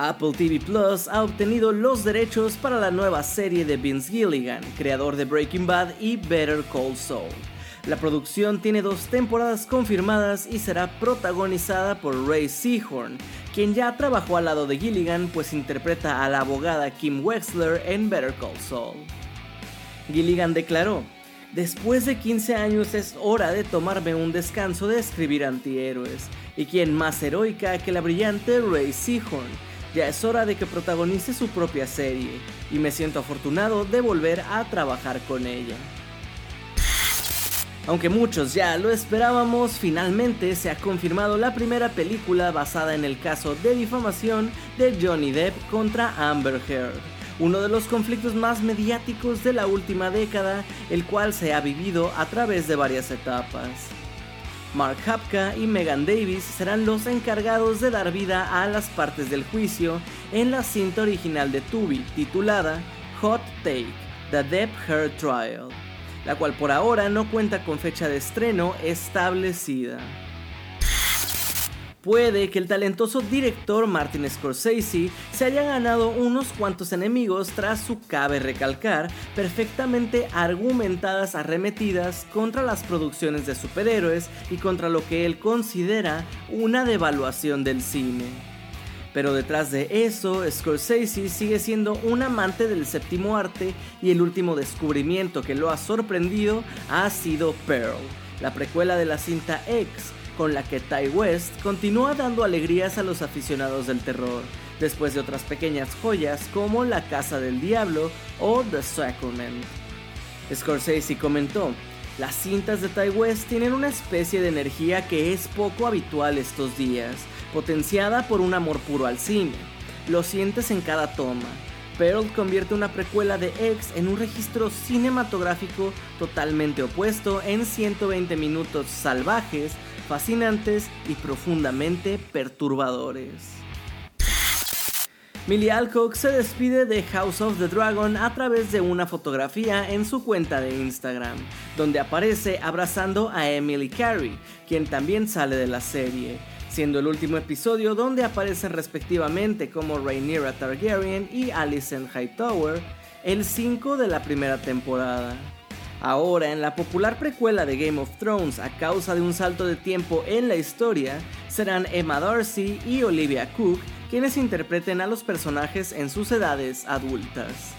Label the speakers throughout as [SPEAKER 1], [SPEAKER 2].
[SPEAKER 1] Apple TV Plus ha obtenido los derechos para la nueva serie de Vince Gilligan, creador de Breaking Bad y Better Call Saul. La producción tiene dos temporadas confirmadas y será protagonizada por Ray Seahorn, quien ya trabajó al lado de Gilligan pues interpreta a la abogada Kim Wexler en Better Call Saul. Gilligan declaró, Después de 15 años es hora de tomarme un descanso de escribir antihéroes, y quien más heroica que la brillante Ray Seahorn. Ya es hora de que protagonice su propia serie, y me siento afortunado de volver a trabajar con ella. Aunque muchos ya lo esperábamos, finalmente se ha confirmado la primera película basada en el caso de difamación de Johnny Depp contra Amber Heard, uno de los conflictos más mediáticos de la última década, el cual se ha vivido a través de varias etapas. Mark Hapka y Megan Davis serán los encargados de dar vida a las partes del juicio en la cinta original de Tubi titulada Hot Take: The Depp Heard Trial la cual por ahora no cuenta con fecha de estreno establecida. Puede que el talentoso director Martin Scorsese se haya ganado unos cuantos enemigos tras su cabe recalcar perfectamente argumentadas arremetidas contra las producciones de superhéroes y contra lo que él considera una devaluación del cine. Pero detrás de eso, Scorsese sigue siendo un amante del séptimo arte y el último descubrimiento que lo ha sorprendido ha sido Pearl, la precuela de la cinta X, con la que Ty West continúa dando alegrías a los aficionados del terror, después de otras pequeñas joyas como La Casa del Diablo o The Sacrament. Scorsese comentó, las cintas de Ty West tienen una especie de energía que es poco habitual estos días, potenciada por un amor puro al cine. Lo sientes en cada toma. Pearl convierte una precuela de X en un registro cinematográfico totalmente opuesto en 120 minutos salvajes, fascinantes y profundamente perturbadores. Millie Alcock se despide de House of the Dragon a través de una fotografía en su cuenta de Instagram, donde aparece abrazando a Emily Carey, quien también sale de la serie, siendo el último episodio donde aparecen respectivamente como Rhaenyra Targaryen y Alicent Hightower, el 5 de la primera temporada. Ahora, en la popular precuela de Game of Thrones, a causa de un salto de tiempo en la historia, serán Emma Darcy y Olivia Cook quienes interpreten a los personajes en sus edades adultas.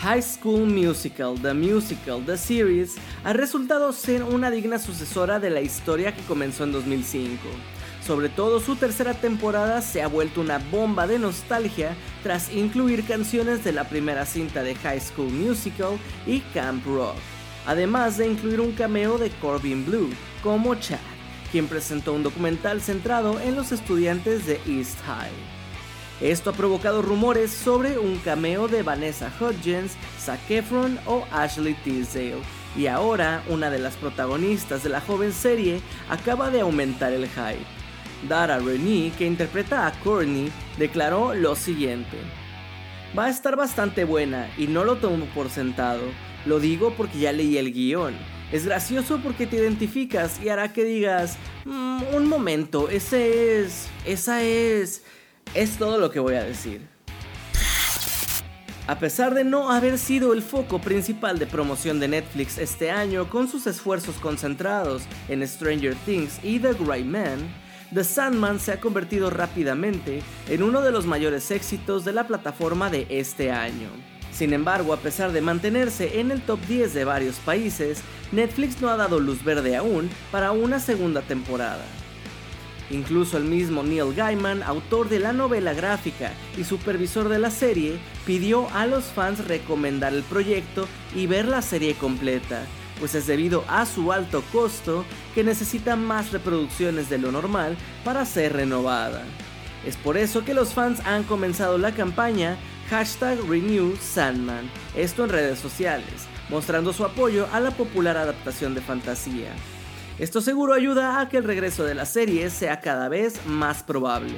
[SPEAKER 1] High School Musical, The Musical, The Series, ha resultado ser una digna sucesora de la historia que comenzó en 2005. Sobre todo su tercera temporada se ha vuelto una bomba de nostalgia tras incluir canciones de la primera cinta de High School Musical y Camp Rock, además de incluir un cameo de Corbin Blue como Chad quien presentó un documental centrado en los estudiantes de East High. Esto ha provocado rumores sobre un cameo de Vanessa Hudgens, Zac Efron o Ashley Tisdale, y ahora una de las protagonistas de la joven serie acaba de aumentar el hype. Dara Renee, que interpreta a Courtney, declaró lo siguiente. Va a estar bastante buena y no lo tomo por sentado, lo digo porque ya leí el guion es gracioso porque te identificas y hará que digas, mm, un momento, ese es, esa es, es todo lo que voy a decir. A pesar de no haber sido el foco principal de promoción de Netflix este año con sus esfuerzos concentrados en Stranger Things y The Gray Man, The Sandman se ha convertido rápidamente en uno de los mayores éxitos de la plataforma de este año. Sin embargo, a pesar de mantenerse en el top 10 de varios países, Netflix no ha dado luz verde aún para una segunda temporada. Incluso el mismo Neil Gaiman, autor de la novela gráfica y supervisor de la serie, pidió a los fans recomendar el proyecto y ver la serie completa, pues es debido a su alto costo que necesita más reproducciones de lo normal para ser renovada. Es por eso que los fans han comenzado la campaña hashtag Renew Sandman, esto en redes sociales, mostrando su apoyo a la popular adaptación de fantasía. Esto seguro ayuda a que el regreso de la serie sea cada vez más probable.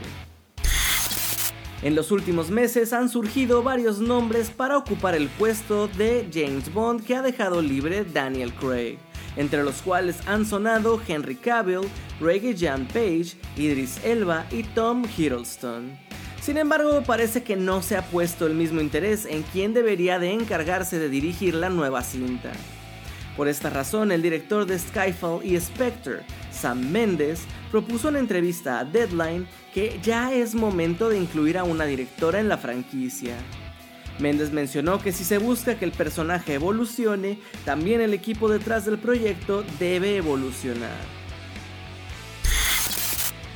[SPEAKER 1] En los últimos meses han surgido varios nombres para ocupar el puesto de James Bond que ha dejado libre Daniel Craig, entre los cuales han sonado Henry Cavill, Reggie Jan Page, Idris Elba y Tom Hiddleston. Sin embargo, parece que no se ha puesto el mismo interés en quién debería de encargarse de dirigir la nueva cinta. Por esta razón, el director de Skyfall y Spectre, Sam Mendes, propuso en entrevista a Deadline que ya es momento de incluir a una directora en la franquicia. Mendes mencionó que si se busca que el personaje evolucione, también el equipo detrás del proyecto debe evolucionar.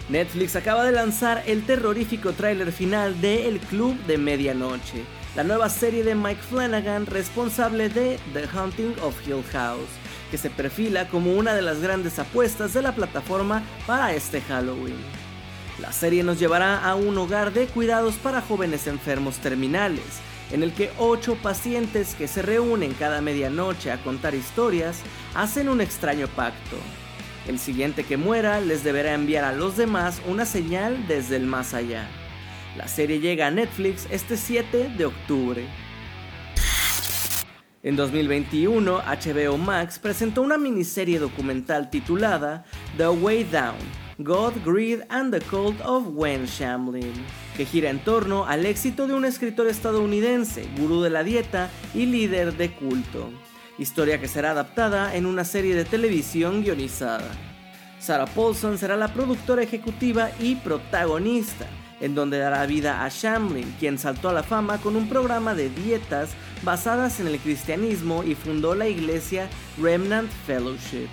[SPEAKER 1] Netflix acaba de lanzar el terrorífico tráiler final de El Club de Medianoche, la nueva serie de Mike Flanagan responsable de The Haunting of Hill House, que se perfila como una de las grandes apuestas de la plataforma para este Halloween. La serie nos llevará a un hogar de cuidados para jóvenes enfermos terminales, en el que ocho pacientes que se reúnen cada medianoche a contar historias hacen un extraño pacto. El siguiente que muera les deberá enviar a los demás una señal desde el más allá. La serie llega a Netflix este 7 de octubre. En 2021, HBO Max presentó una miniserie documental titulada The Way Down, God, Greed and the Cult of Wen Shamlin, que gira en torno al éxito de un escritor estadounidense, gurú de la dieta y líder de culto historia que será adaptada en una serie de televisión guionizada. Sarah Paulson será la productora ejecutiva y protagonista, en donde dará vida a Shamlin, quien saltó a la fama con un programa de dietas basadas en el cristianismo y fundó la iglesia Remnant Fellowship.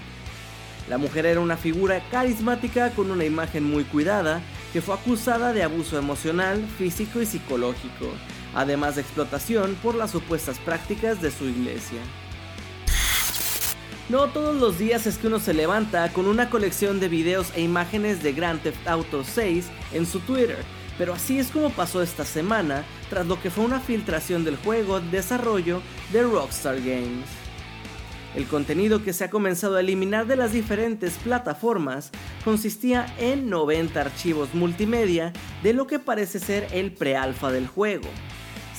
[SPEAKER 1] La mujer era una figura carismática con una imagen muy cuidada que fue acusada de abuso emocional, físico y psicológico, además de explotación por las supuestas prácticas de su iglesia. No todos los días es que uno se levanta con una colección de videos e imágenes de Grand Theft Auto 6 en su Twitter, pero así es como pasó esta semana tras lo que fue una filtración del juego de desarrollo de Rockstar Games. El contenido que se ha comenzado a eliminar de las diferentes plataformas consistía en 90 archivos multimedia de lo que parece ser el prealfa del juego,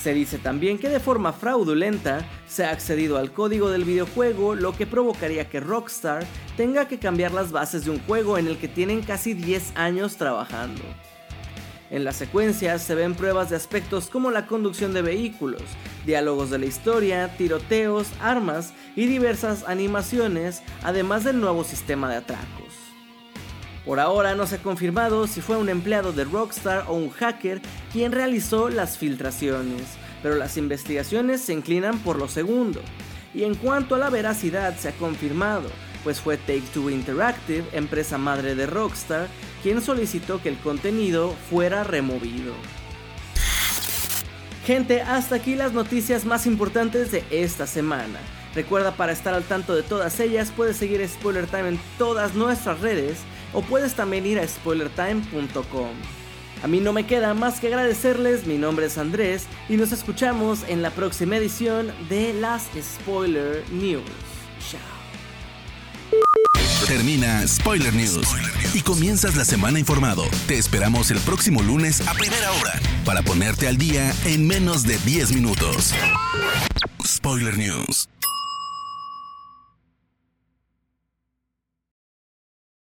[SPEAKER 1] se dice también que de forma fraudulenta se ha accedido al código del videojuego, lo que provocaría que Rockstar tenga que cambiar las bases de un juego en el que tienen casi 10 años trabajando. En la secuencia se ven pruebas de aspectos como la conducción de vehículos, diálogos de la historia, tiroteos, armas y diversas animaciones, además del nuevo sistema de atracos. Por ahora no se ha confirmado si fue un empleado de Rockstar o un hacker quien realizó las filtraciones, pero las investigaciones se inclinan por lo segundo. Y en cuanto a la veracidad se ha confirmado, pues fue Take Two Interactive, empresa madre de Rockstar, quien solicitó que el contenido fuera removido. Gente, hasta aquí las noticias más importantes de esta semana. Recuerda para estar al tanto de todas ellas puedes seguir Spoiler Time en todas nuestras redes o puedes también ir a spoilertime.com. A mí no me queda más que agradecerles, mi nombre es Andrés y nos escuchamos en la próxima edición de las Spoiler News. Chao.
[SPEAKER 2] Termina Spoiler News y comienzas la semana informado. Te esperamos el próximo lunes a primera hora para ponerte al día en menos de 10 minutos. Spoiler News.